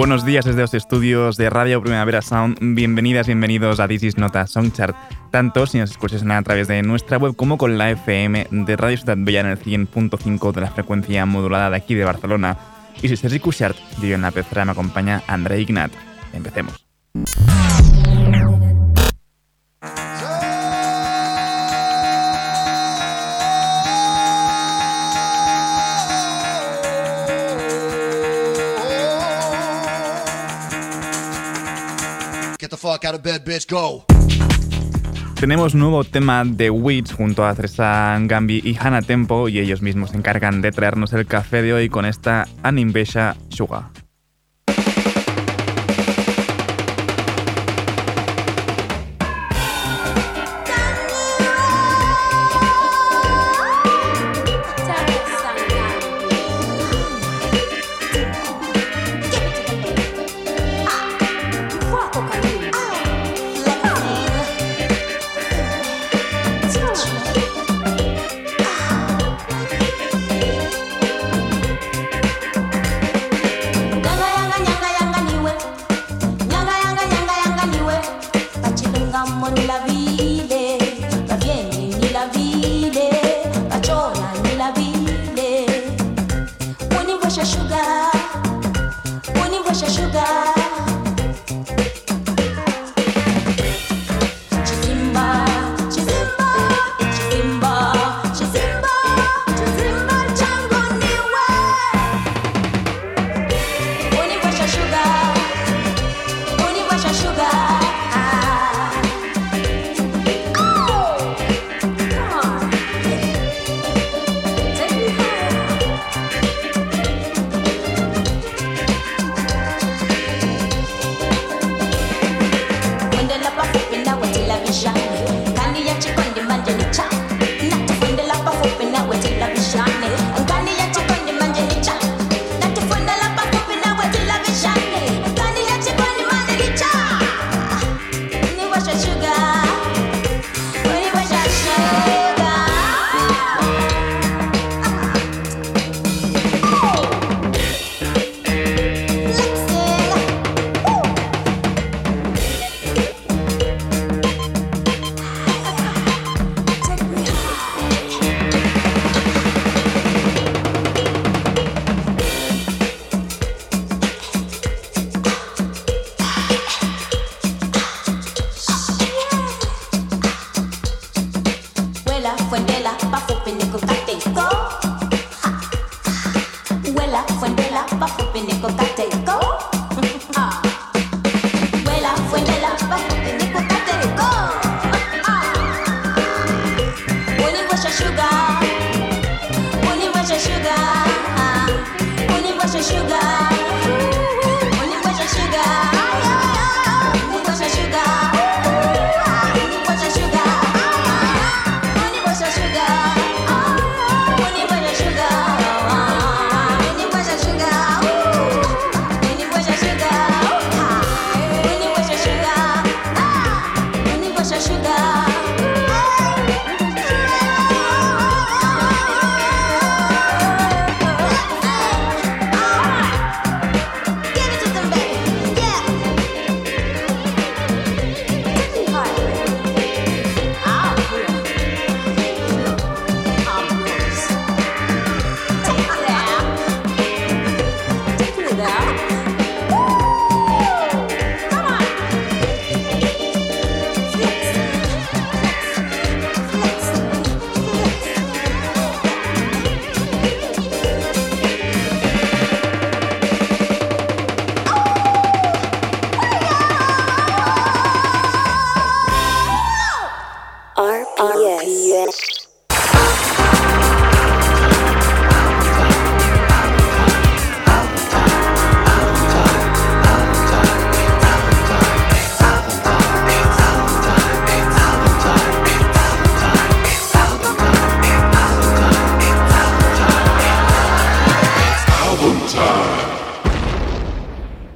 Buenos días desde los estudios de Radio Primavera Sound. Bienvenidas, bienvenidos a This is Nota Songchart. Tanto si nos escuchas a través de nuestra web como con la FM de Radio Ciudad Bella en el 100.5 de la frecuencia modulada de aquí de Barcelona. Y si estás escuchar, yo en la pecera me acompaña André Ignat. Empecemos. Tenemos nuevo tema de Wits junto a Tresa Gambi y Hannah Tempo y ellos mismos se encargan de traernos el café de hoy con esta Animbesha Sugar. vela, suéltela, bajo pene con cartel.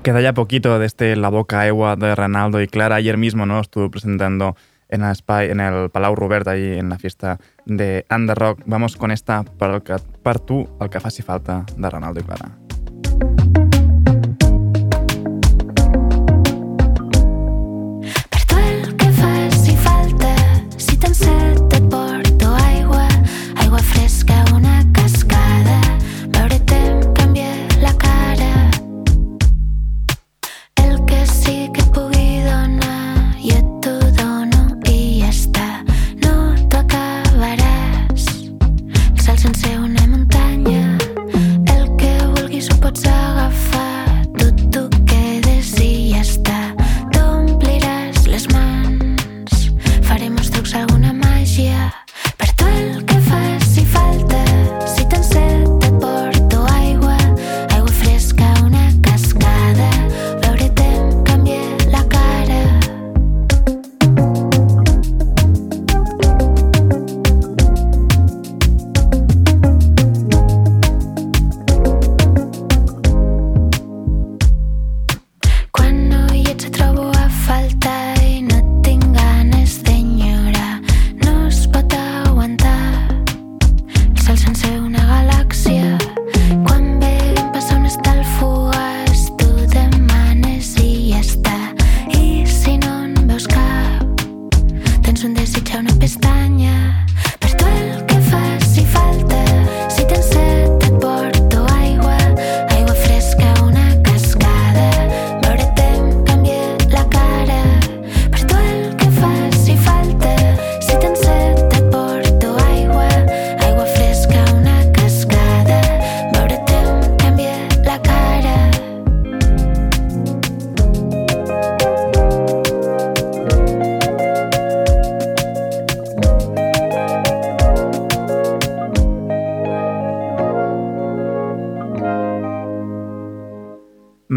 Queda ya poquito de este La Boca Ewa de Ronaldo y Clara. Ayer mismo ¿no? estuvo presentando en Spy, en el Palau Robert, ahí en la fiesta de Under Rock. Vamos con esta per tu, el que faci falta de Ronaldo i Clara.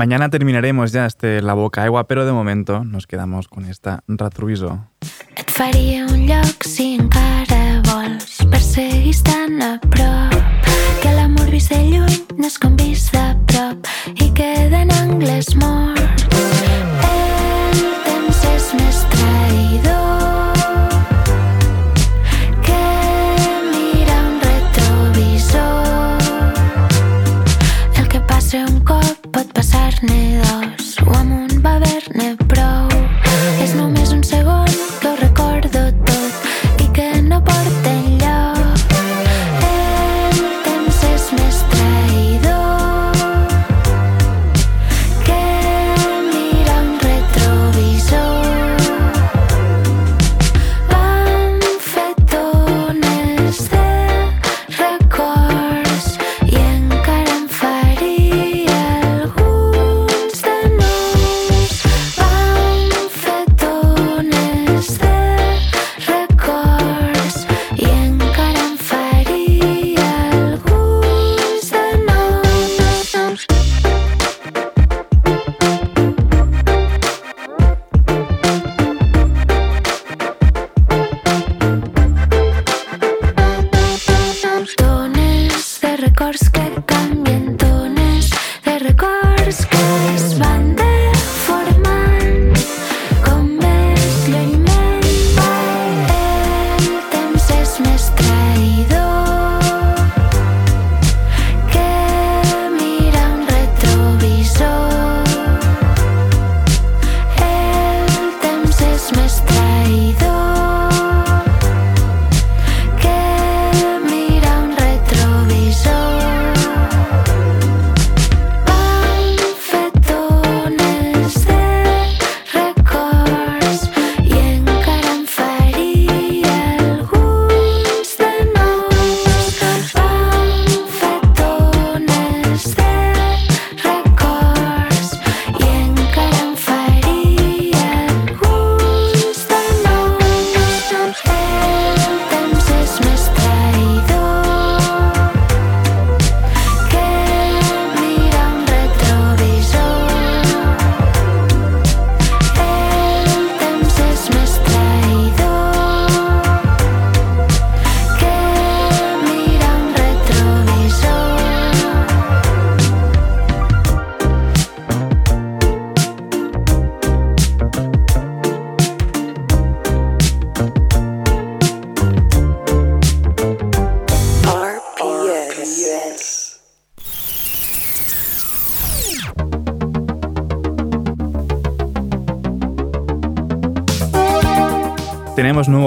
Mañana terminaremos ya este La Boca Aigua, pero de momento nos quedamos con esta Ratruiso. Et faria un lloc si encara vols perseguis tan a prop que l'amor vist de lluny no és com vist de prop i queda en anglès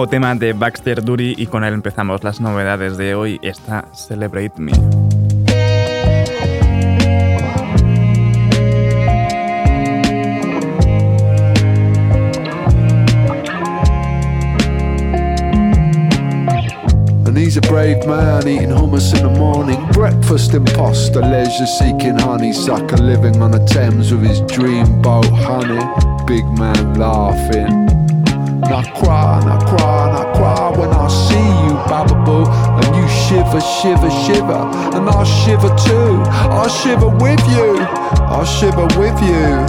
nuevo tema de Baxter Dury y con él empezamos las novedades de hoy. Está Celebrate Me. He's a brave man eating hummus in the morning. Breakfast imposter, leisure seeking honeysucker, living on the Thames with his dream boat, honey. Big man laughing. And I cry, and I cry, and I cry when I see you, Bababoo. And you shiver, shiver, shiver. And I'll shiver too. I'll shiver with you. I'll shiver with you.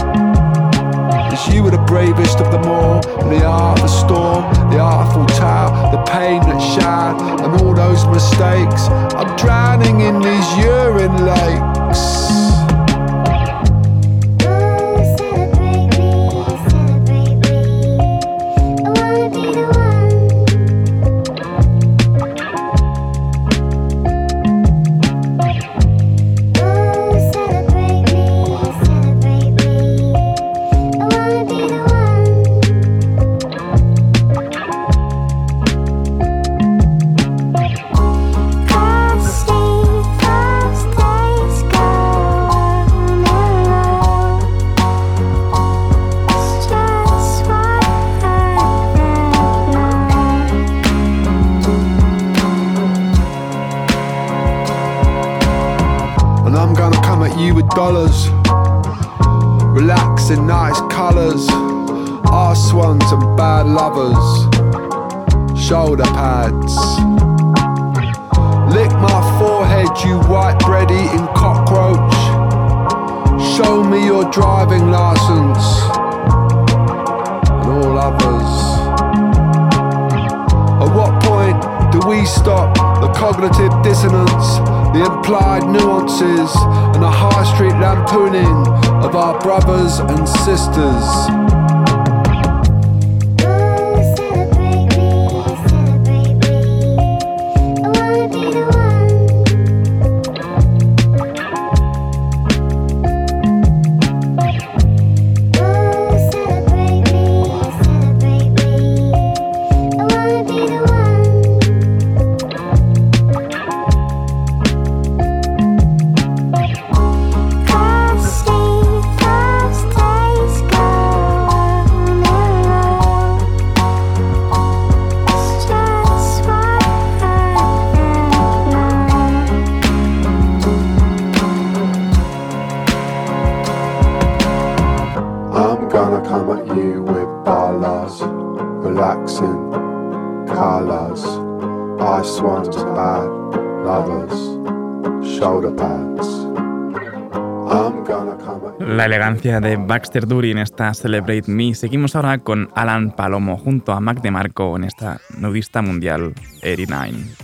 Cause you were the bravest of them all. The art of the storm, the artful tale, the pain that shattered, and all those mistakes. I'm drowning in these urine lakes. Baxter Dury en esta Celebrate Me. Seguimos ahora con Alan Palomo junto a Mac DeMarco en esta nudista mundial 89.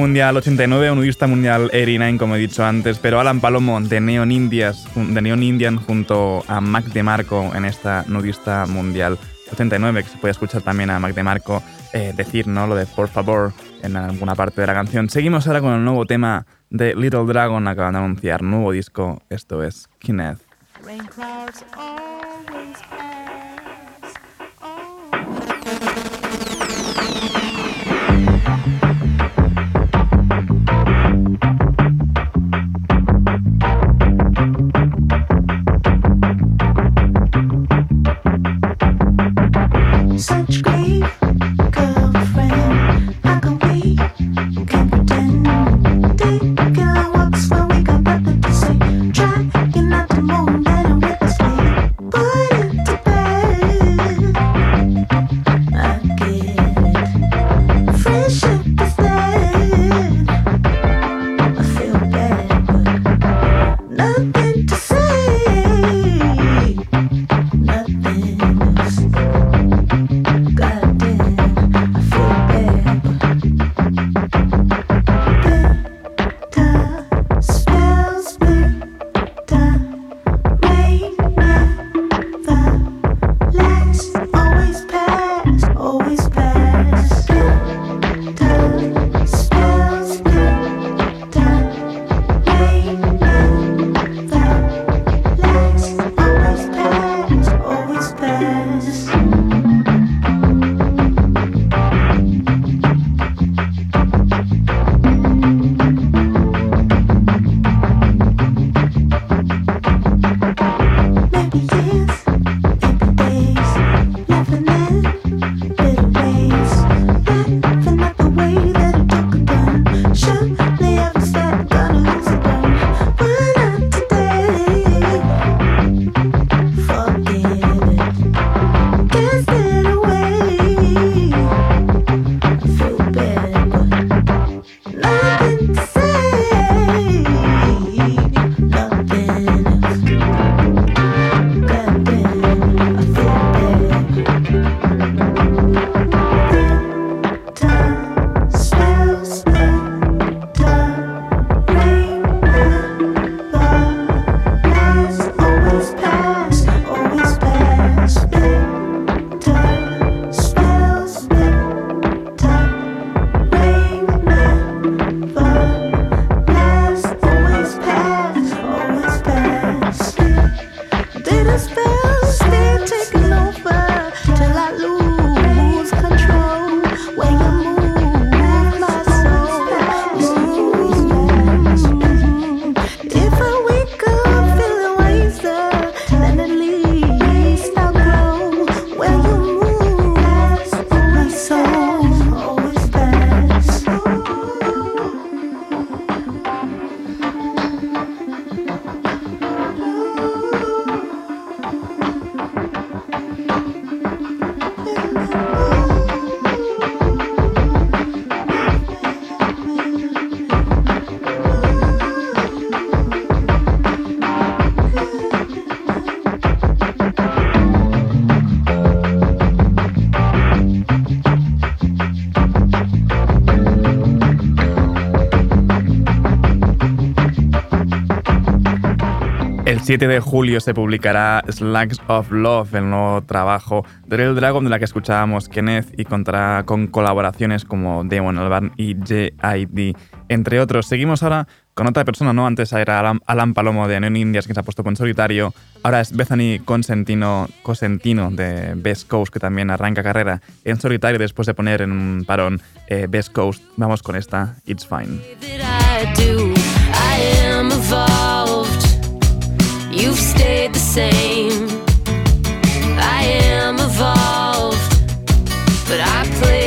Mundial 89 o nudista mundial 89, como he dicho antes, pero Alan Palomo de Neon, Indias, de Neon Indian junto a Mac DeMarco en esta nudista mundial 89, que se puede escuchar también a Mac DeMarco eh, decir ¿no? lo de por favor en alguna parte de la canción. Seguimos ahora con el nuevo tema de Little Dragon, acaban de anunciar nuevo disco, esto es Kenneth. El 7 de julio se publicará Slugs of Love, el nuevo trabajo de Real Dragon, de la que escuchábamos Kenneth, y contará con colaboraciones como Damon Albarn y J.I.D., entre otros. Seguimos ahora con otra persona, ¿no? Antes era Alan, Palomo de Neon Indias, que se ha puesto con solitario. Ahora es Bethany Cosentino, Cosentino de Best Coast, que también arranca carrera en solitario después de poner en un parón eh, Best Coast. Vamos con esta, It's Fine. You've stayed the same. I am evolved, but I play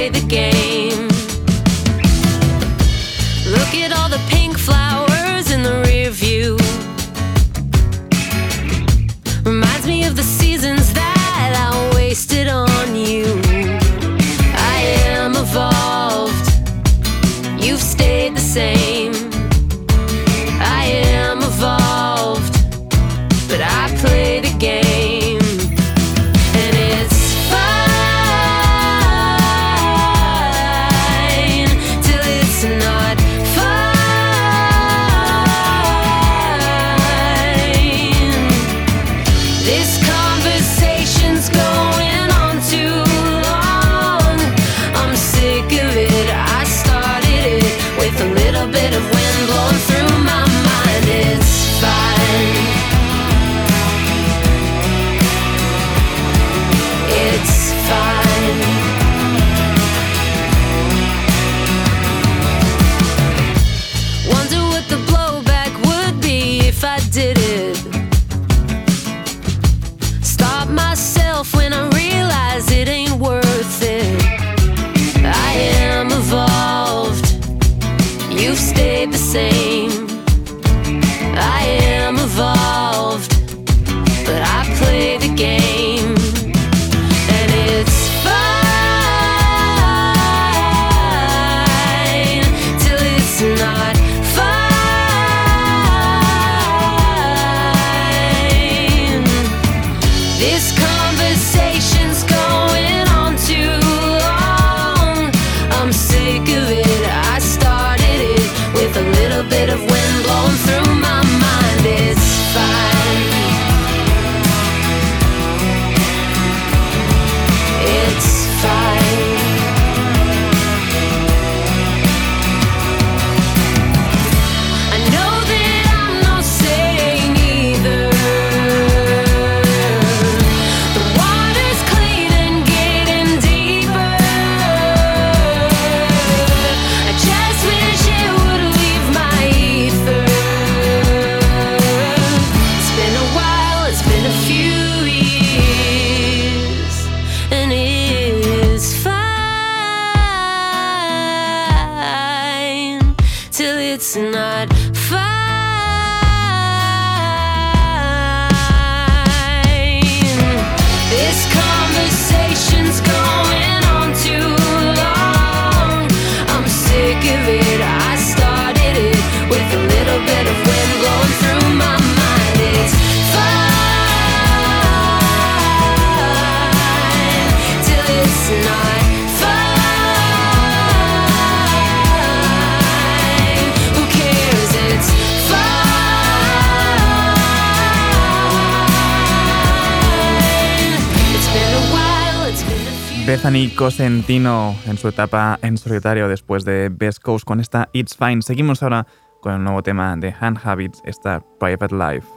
Cosentino en su etapa en solitario después de Best Coast con esta It's Fine. Seguimos ahora con el nuevo tema de Hand Habits, esta Private Life.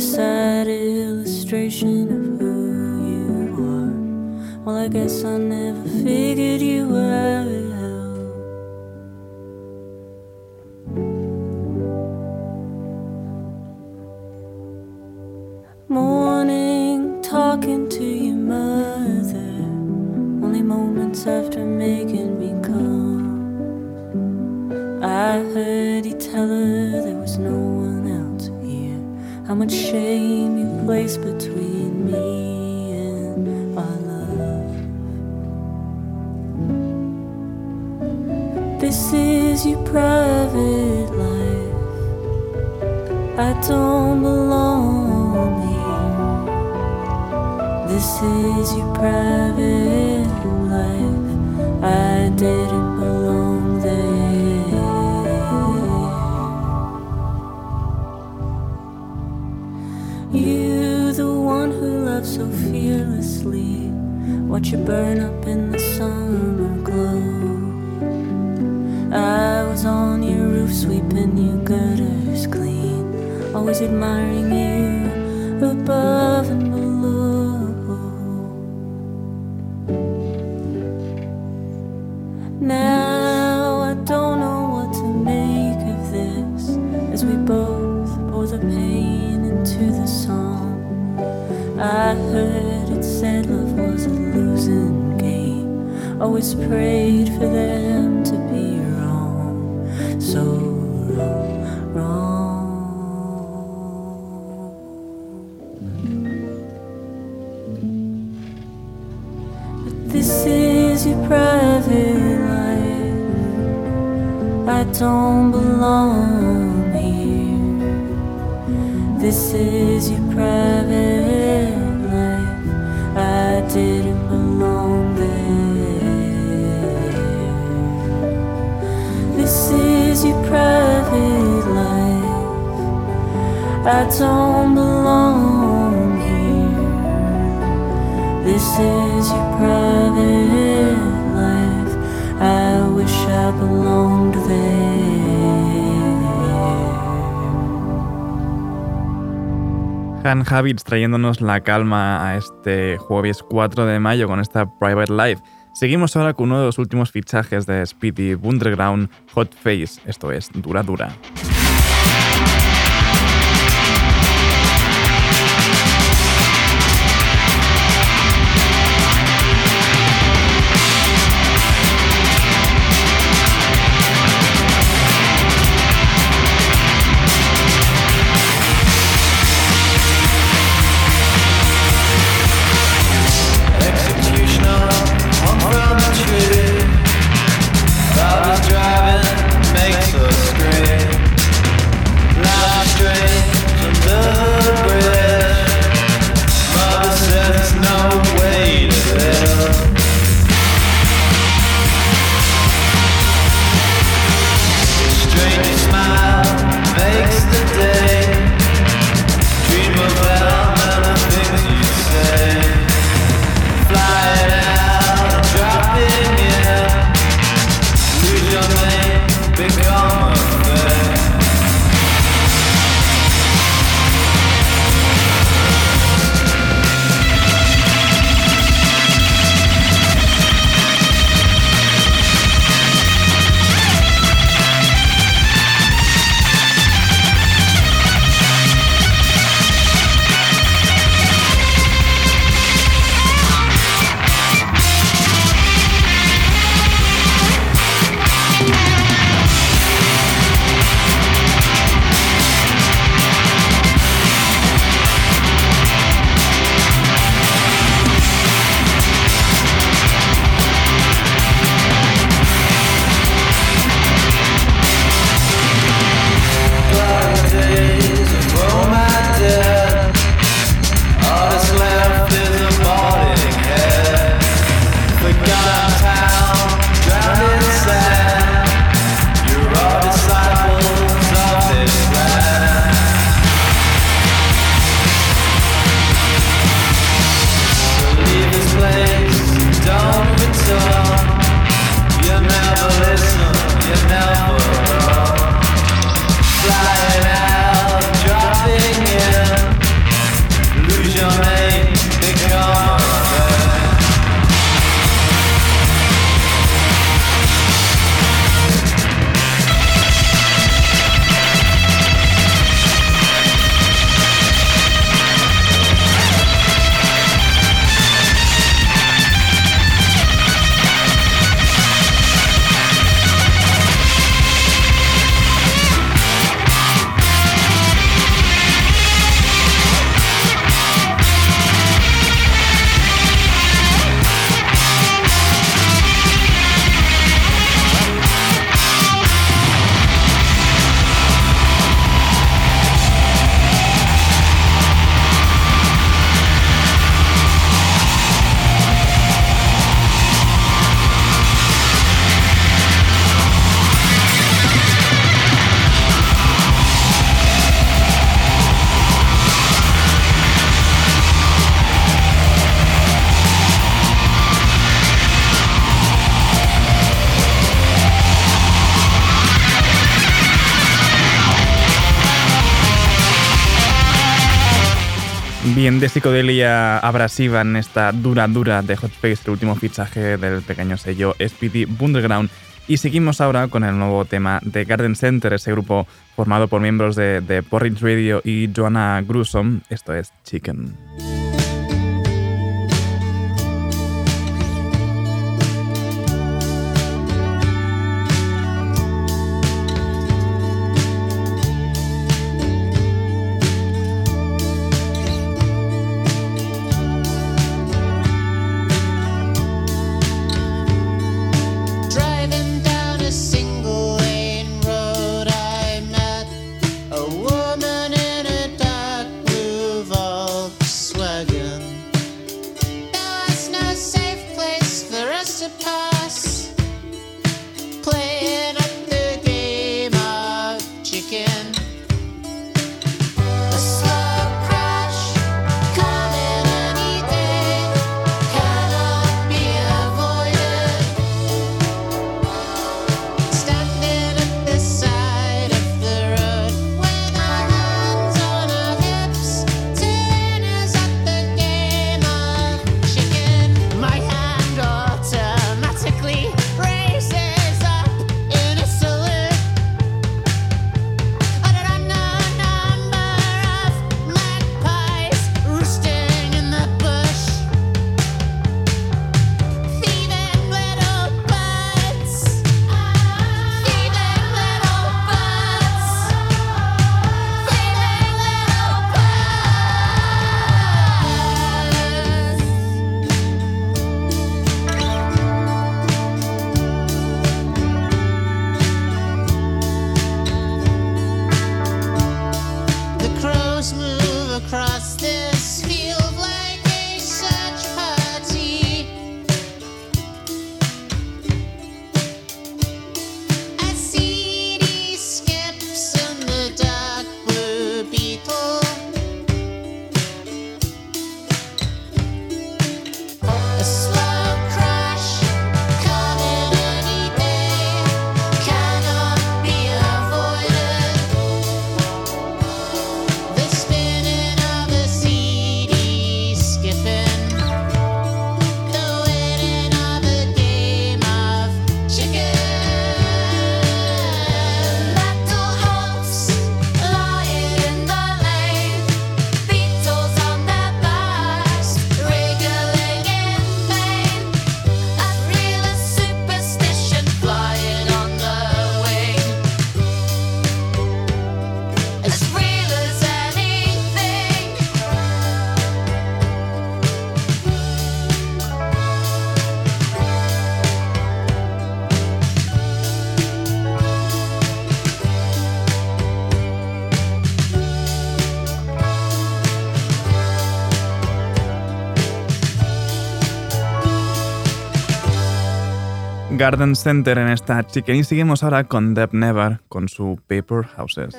A sad illustration of who you are. Well, I guess I never figured you out. As we both pour the pain into the song. I heard it said love was a losing game. Always prayed for them to be wrong, so don't belong here. This is your private life. I wish I belonged there. Han Habits trayéndonos la calma a este jueves 4 de mayo con esta Private Life. Seguimos ahora con uno de los últimos fichajes de Speedy Underground Hot Face, esto es Dura Dura. De psicodelia abrasiva en esta dura dura de Hot Space, el último fichaje del pequeño sello Speedy Underground. Y seguimos ahora con el nuevo tema de Garden Center, ese grupo formado por miembros de, de Porridge Radio y Joanna Grusom. Esto es Chicken. Garden Center en esta chicken. Y seguimos ahora con Deb Never con su Paper Houses.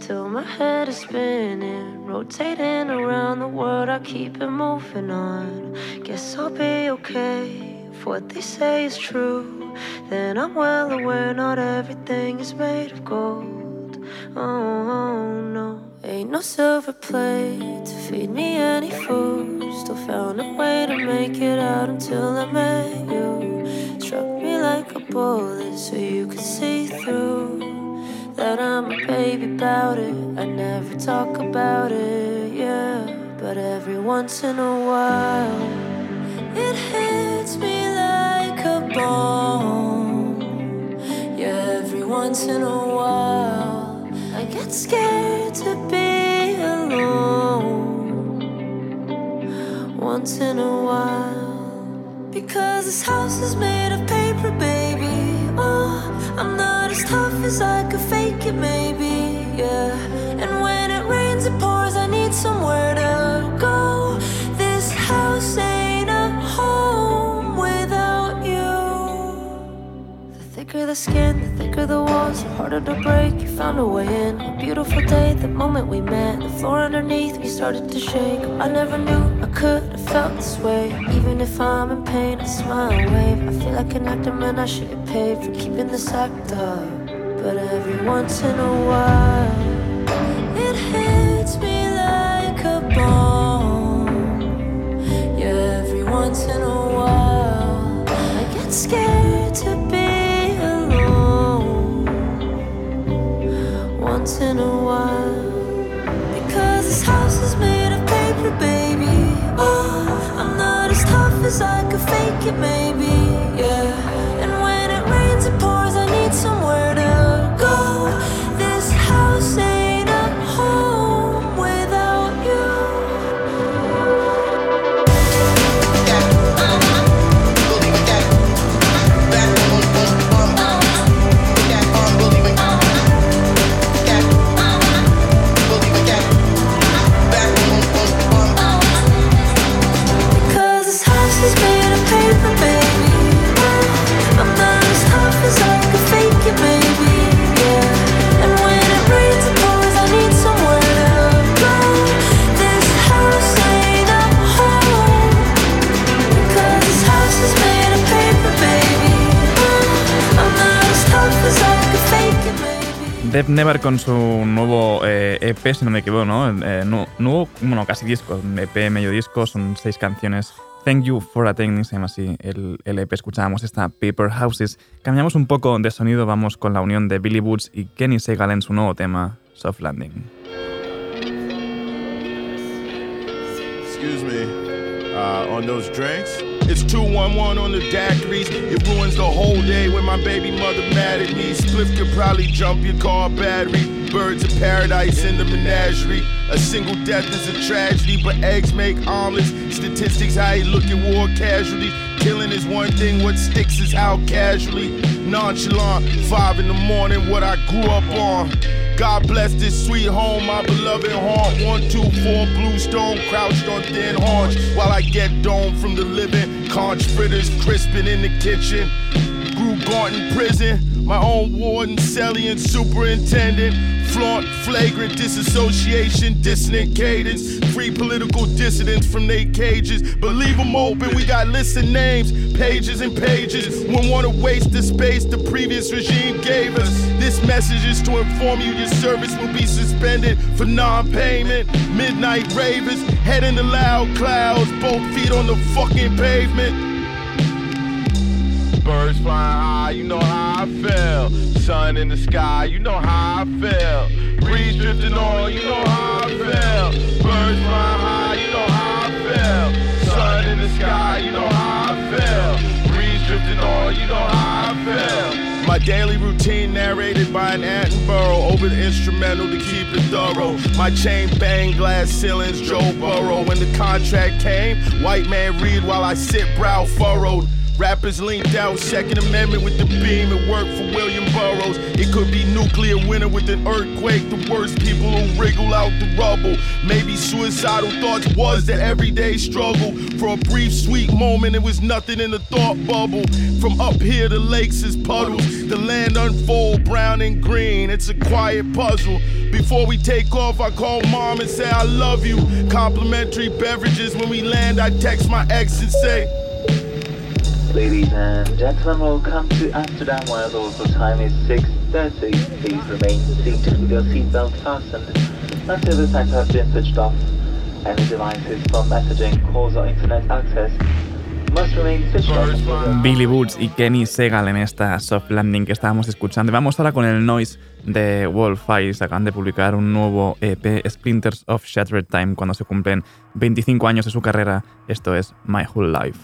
Till my head is spinning, rotating around the world. I keep it moving on. Guess I'll be okay if what they say is true. Then I'm well aware not everything is made of gold. Oh no, ain't no silver plate to feed me any food. Still found a way to make it out until I met you. Struck me like a bullet so you could see through that I'm a baby about it. I never talk about it, yeah. But every once in a while, it hits me like a bomb. Yeah, every once in a while, I get scared to be alone. Once in a while, because this house is made of paper, baby. Oh, I'm not as tough as I could fake it, maybe. Yeah. And when it rains, it pours. I need somewhere to thicker the skin, the thicker the walls, the harder to break. You found a way in. A beautiful day, the moment we met. The floor underneath me started to shake. I never knew I could have felt this way. Even if I'm in pain, I smile and wave. I feel like an actor, man. I should get paid for keeping this act up. But every once in a while, it hits me like a bomb. Yeah, every once in a while I get scared to be In a while. Because this house is made of paper, baby. Oh, I'm not as tough as I could fake it, maybe. Yeah. Def Never con su nuevo eh, EP, si no me equivoco, ¿no? Eh, bueno, casi disco, EP, medio disco, son seis canciones. Thank You for Attending, se llama así el, EP. Escuchábamos esta Paper Houses. Cambiamos un poco de sonido, vamos con la unión de Billy Woods y Kenny Segal en su nuevo tema, Soft Landing. excuse me, uh, on drinks. It's 211 on the daiquiris. It ruins the whole day when my baby mother mad at me. Spliff could probably jump your car battery. Birds of paradise in the menagerie. A single death is a tragedy, but eggs make omelets. Statistics, how you look at war casualties. Killing is one thing, what sticks is how casually. Nonchalant, five in the morning, what I grew up on. God bless this sweet home, my beloved haunt. One, two, four, blue stone, crouched on thin haunch. While I get domed from the living, conch fritters crisping in the kitchen. Grew gaunt in prison, my own warden, celly, and superintendent. Flaunt, flagrant disassociation, dissonant cadence. Free political dissidents from their cages, but leave them open. We got lists of names, pages and pages. Wouldn't want to waste the space the previous regime gave us. This message is to inform you your service will be suspended for non payment. Midnight ravers, head in the loud clouds, both feet on the fucking pavement. Birds flying high, you know how I feel. Sun in the sky, you know how I feel. Breeze drifting on, you know how I feel. Birds flying high, you know how I feel. Sun in the sky, you know how I feel. Breeze drifting on, you know how I feel. My daily routine narrated by an Attenborough over the instrumental to keep it thorough. My chain bang glass ceilings, Joe Burrow. When the contract came, white man read while I sit brow furrowed. Rappers linked out, Second Amendment with the beam. It worked for William Burroughs. It could be nuclear winter with an earthquake. The worst people who wriggle out the rubble. Maybe suicidal thoughts was the everyday struggle. For a brief, sweet moment, it was nothing in the thought bubble. From up here, the lakes is puddles. The land unfold, brown and green. It's a quiet puzzle. Before we take off, I call mom and say I love you. Complimentary beverages. When we land, I text my ex and say. Ladies and gentlemen, welcome to Amsterdam where the local time is 6.30. Please remain seated with your seatbelt fastened until the signs have been switched off. Any devices for messaging, calls or internet access Billy Woods y Kenny Segal en esta soft landing que estábamos escuchando. Vamos ahora con el noise de Wolf Eyes. Acaban de publicar un nuevo EP, Splinters of Shattered Time, cuando se cumplen 25 años de su carrera. Esto es My Whole Life.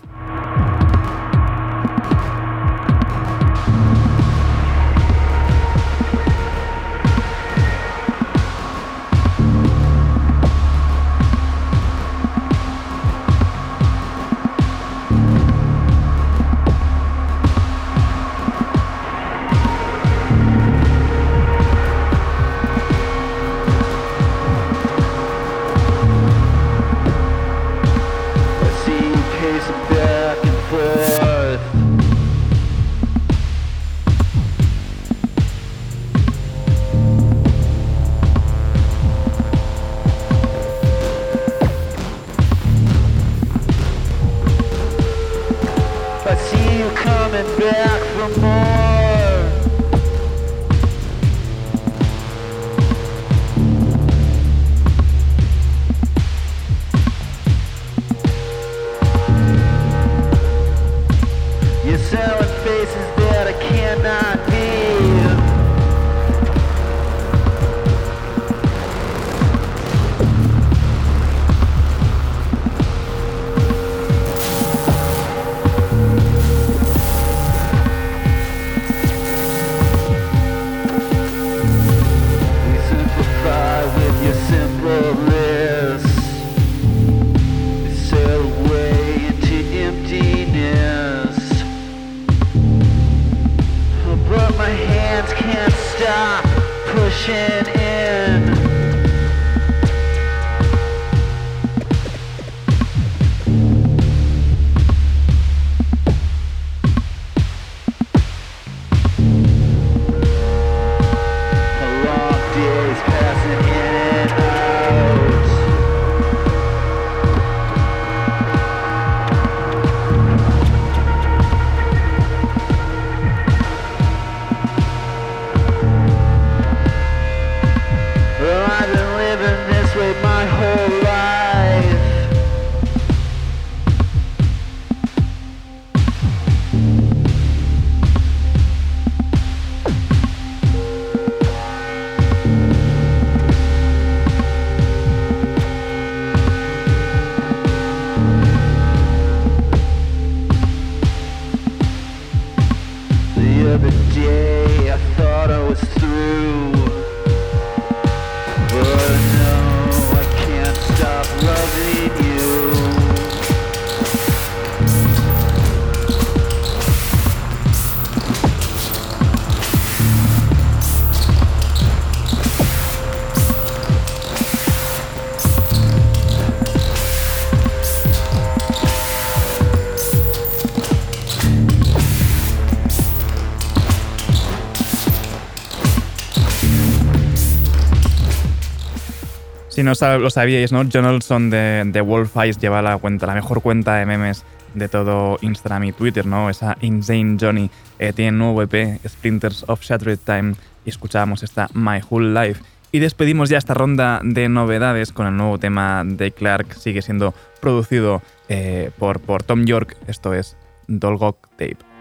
No lo sabíais, ¿no? John Olson de, de Wolf Eyes lleva la cuenta, la mejor cuenta de memes de todo Instagram y Twitter, ¿no? Esa Insane Johnny eh, tiene nuevo EP, Splinters of Shattered Time, y escuchábamos esta My Whole Life. Y despedimos ya esta ronda de novedades con el nuevo tema de Clark, sigue siendo producido eh, por, por Tom York, esto es Dolgok Tape.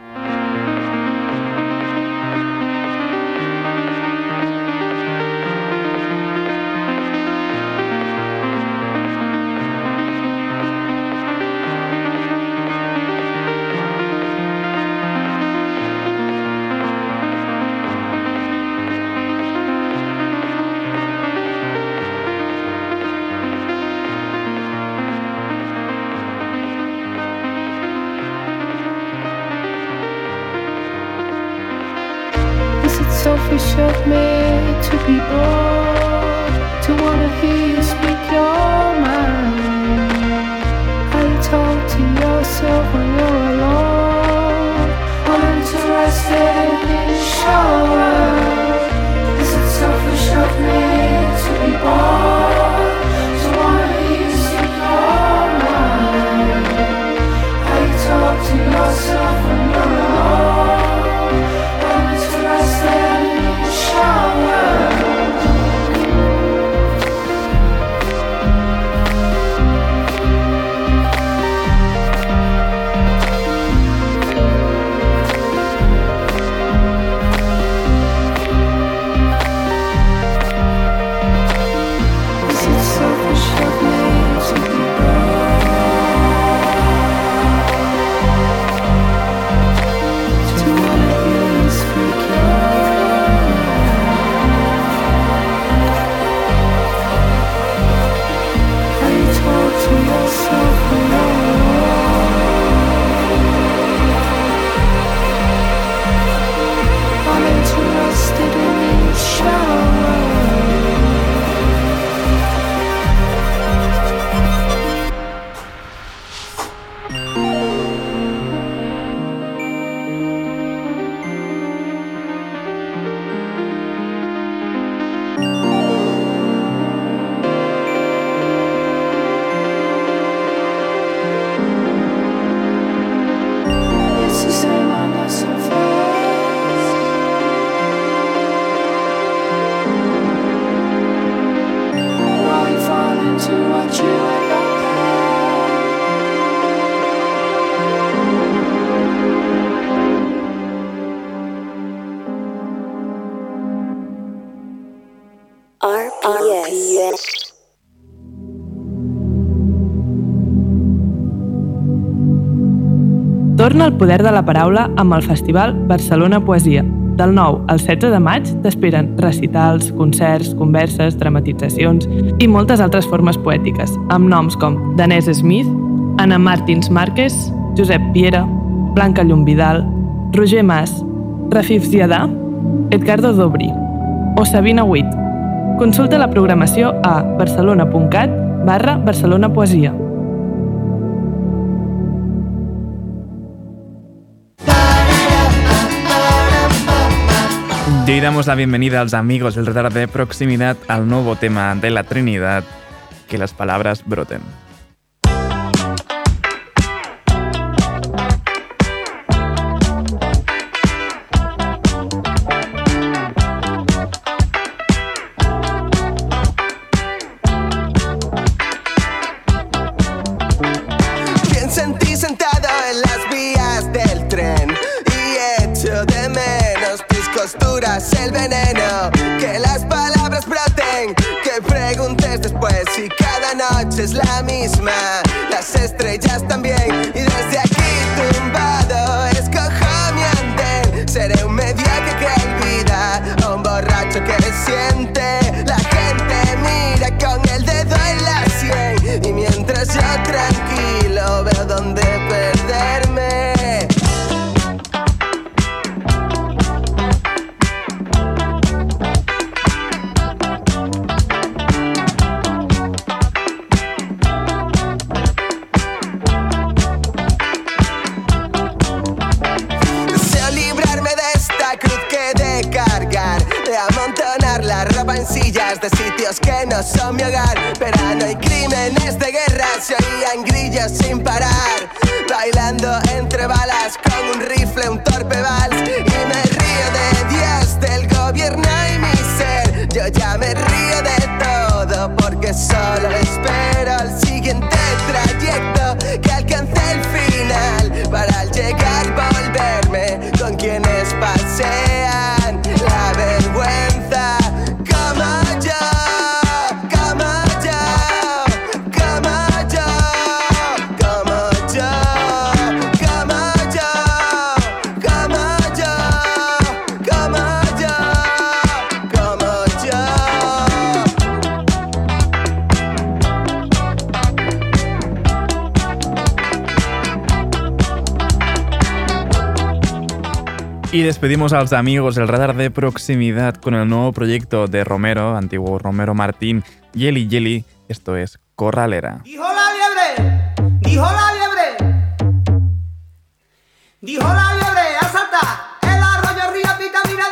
Torna el poder de la paraula amb el Festival Barcelona Poesia. Del 9 al 16 de maig t'esperen recitals, concerts, converses, dramatitzacions i moltes altres formes poètiques, amb noms com Danès Smith, Anna Martins Márquez, Josep Piera, Blanca Llum Vidal, Roger Mas, Rafif Ziadà, Edgardo Dobri o Sabina Huit. Consulta la programació a barcelona.cat barra barcelonapoesia. Y hoy damos la bienvenida a los amigos del radar de proximidad al nuevo tema de la Trinidad, que las palabras broten. Y despedimos a los amigos del radar de proximidad con el nuevo proyecto de Romero, antiguo Romero Martín, Jelly Jelly, esto es Corralera. Dijo la liebre, dijo la liebre, dijo la liebre, asalta.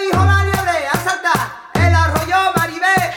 Dijo la liebre! ¡Asalta! ¡El arrollo maribé!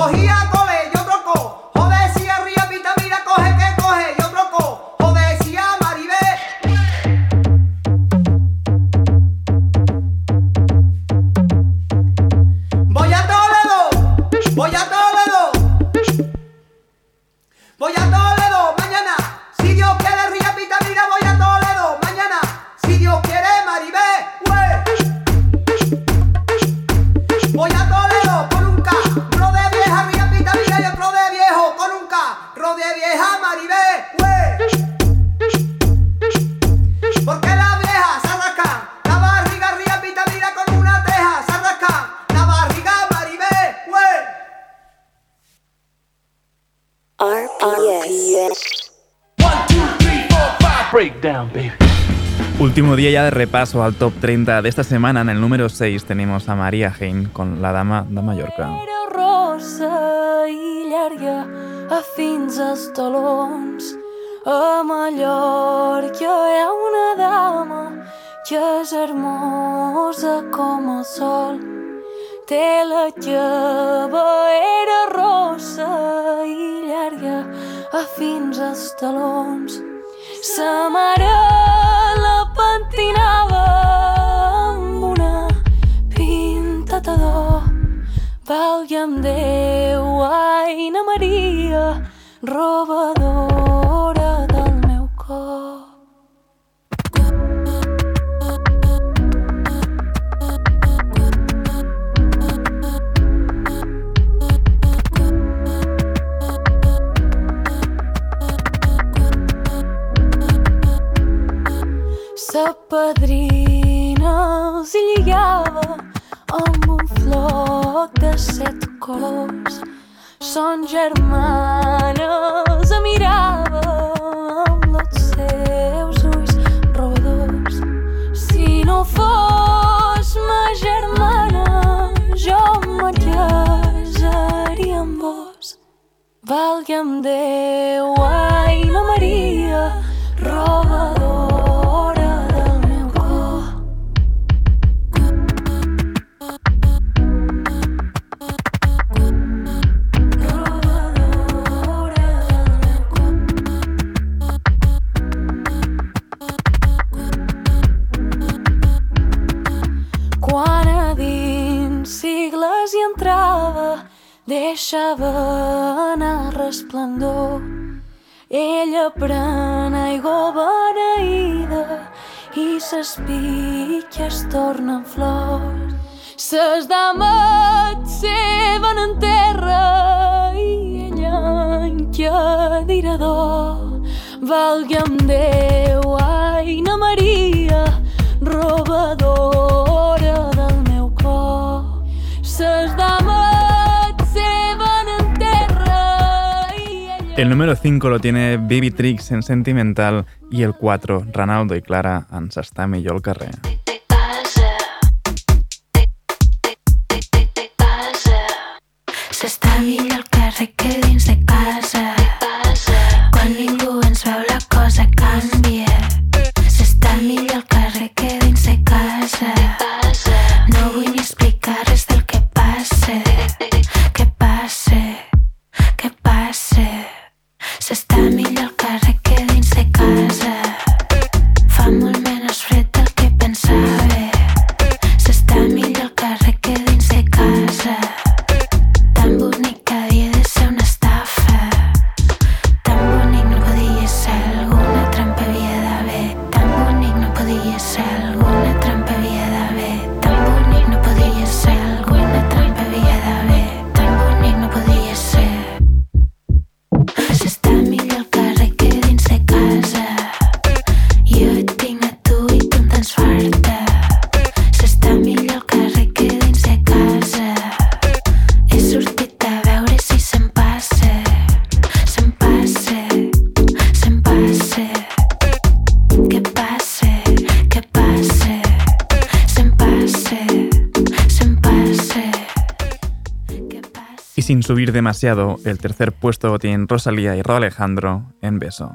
Bojía con repaso al top 30 de esta semana. En el número 6 tenemos a María Hein con La Dama de Mallorca. Era rosa i llarga a fins als talons. A Mallorca hi ha una dama que és hermosa com el sol. Té la era rosa i llarga a fins als talons. Sa mare pentinava amb una pintata d'or. Valga'm Déu, Aina Maria, robadora Sa padrina els lligava amb un floc de set colors. Son germanes a mirava amb els seus ulls robadors. Si no fos ma germana, jo me casaria amb vos. Valga'm Déu, Aina deixava anar resplendor. Ella pren aigua beneïda i ses pitxes tornen flors. Ses dames seven en terra i ella en cadira d'or. Valga'm Déu, Aina Maria, robadora El número 5 lo tiene Baby Tricks en Sentimental y el 4, Ronaldo y Clara en S'està millor al carrer. Demasiado, el tercer puesto tienen Rosalía y Ro Alejandro en Beso.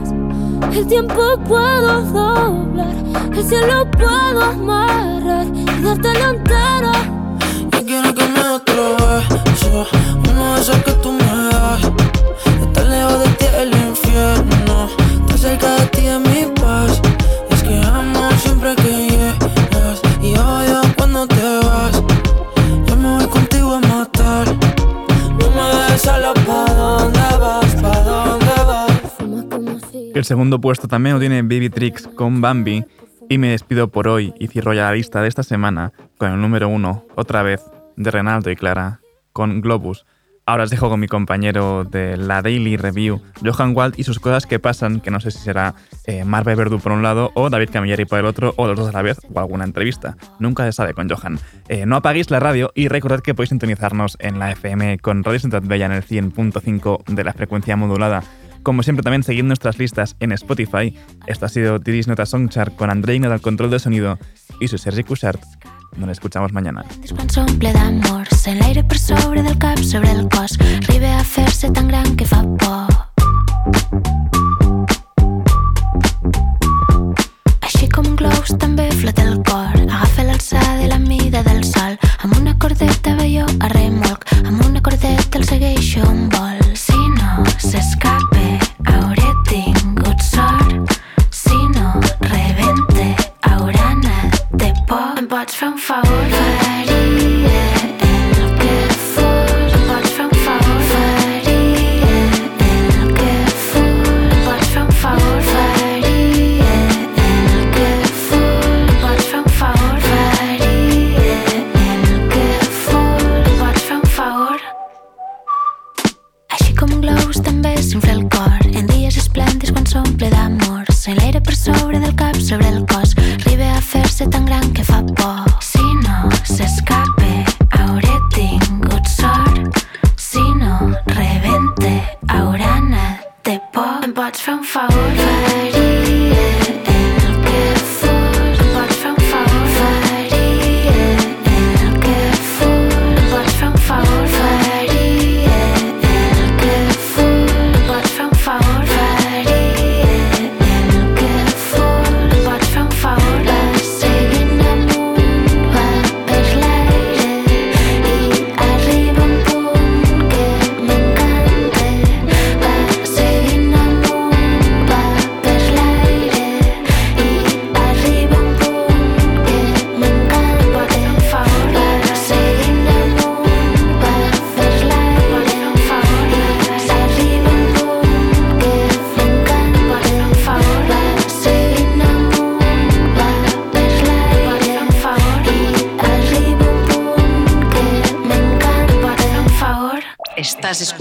el tiempo puedo doblar. El cielo puedo amarrar y darte la entera. Yo quiero que me otro beso, uno de esos que tú me das. Estar lejos de ti el infierno, estar cerca de ti es mi El segundo puesto también lo tiene Baby Tricks con Bambi. Y me despido por hoy y cierro ya la lista de esta semana con el número uno, otra vez, de Renaldo y Clara, con Globus. Ahora os dejo con mi compañero de la Daily Review, Johan Wald, y sus cosas que pasan, que no sé si será eh, Marve por un lado, o David Camilleri por el otro, o los dos a la vez, o alguna entrevista. Nunca se sabe con Johan. Eh, no apaguéis la radio y recordad que podéis sintonizarnos en la FM con Radio Ciutat Bella en el 100.5 de la frecuencia modulada. Como siempre, también seguid nuestras listas en Spotify. Esto ha sido Didis Nota Songchart con Andrei Nada al control de sonido y su Sergi Cushart. Nos escuchamos mañana. globus també flota el cor agafa l'alçada i la mida del sol amb una cordeta veió a remolc amb una cordeta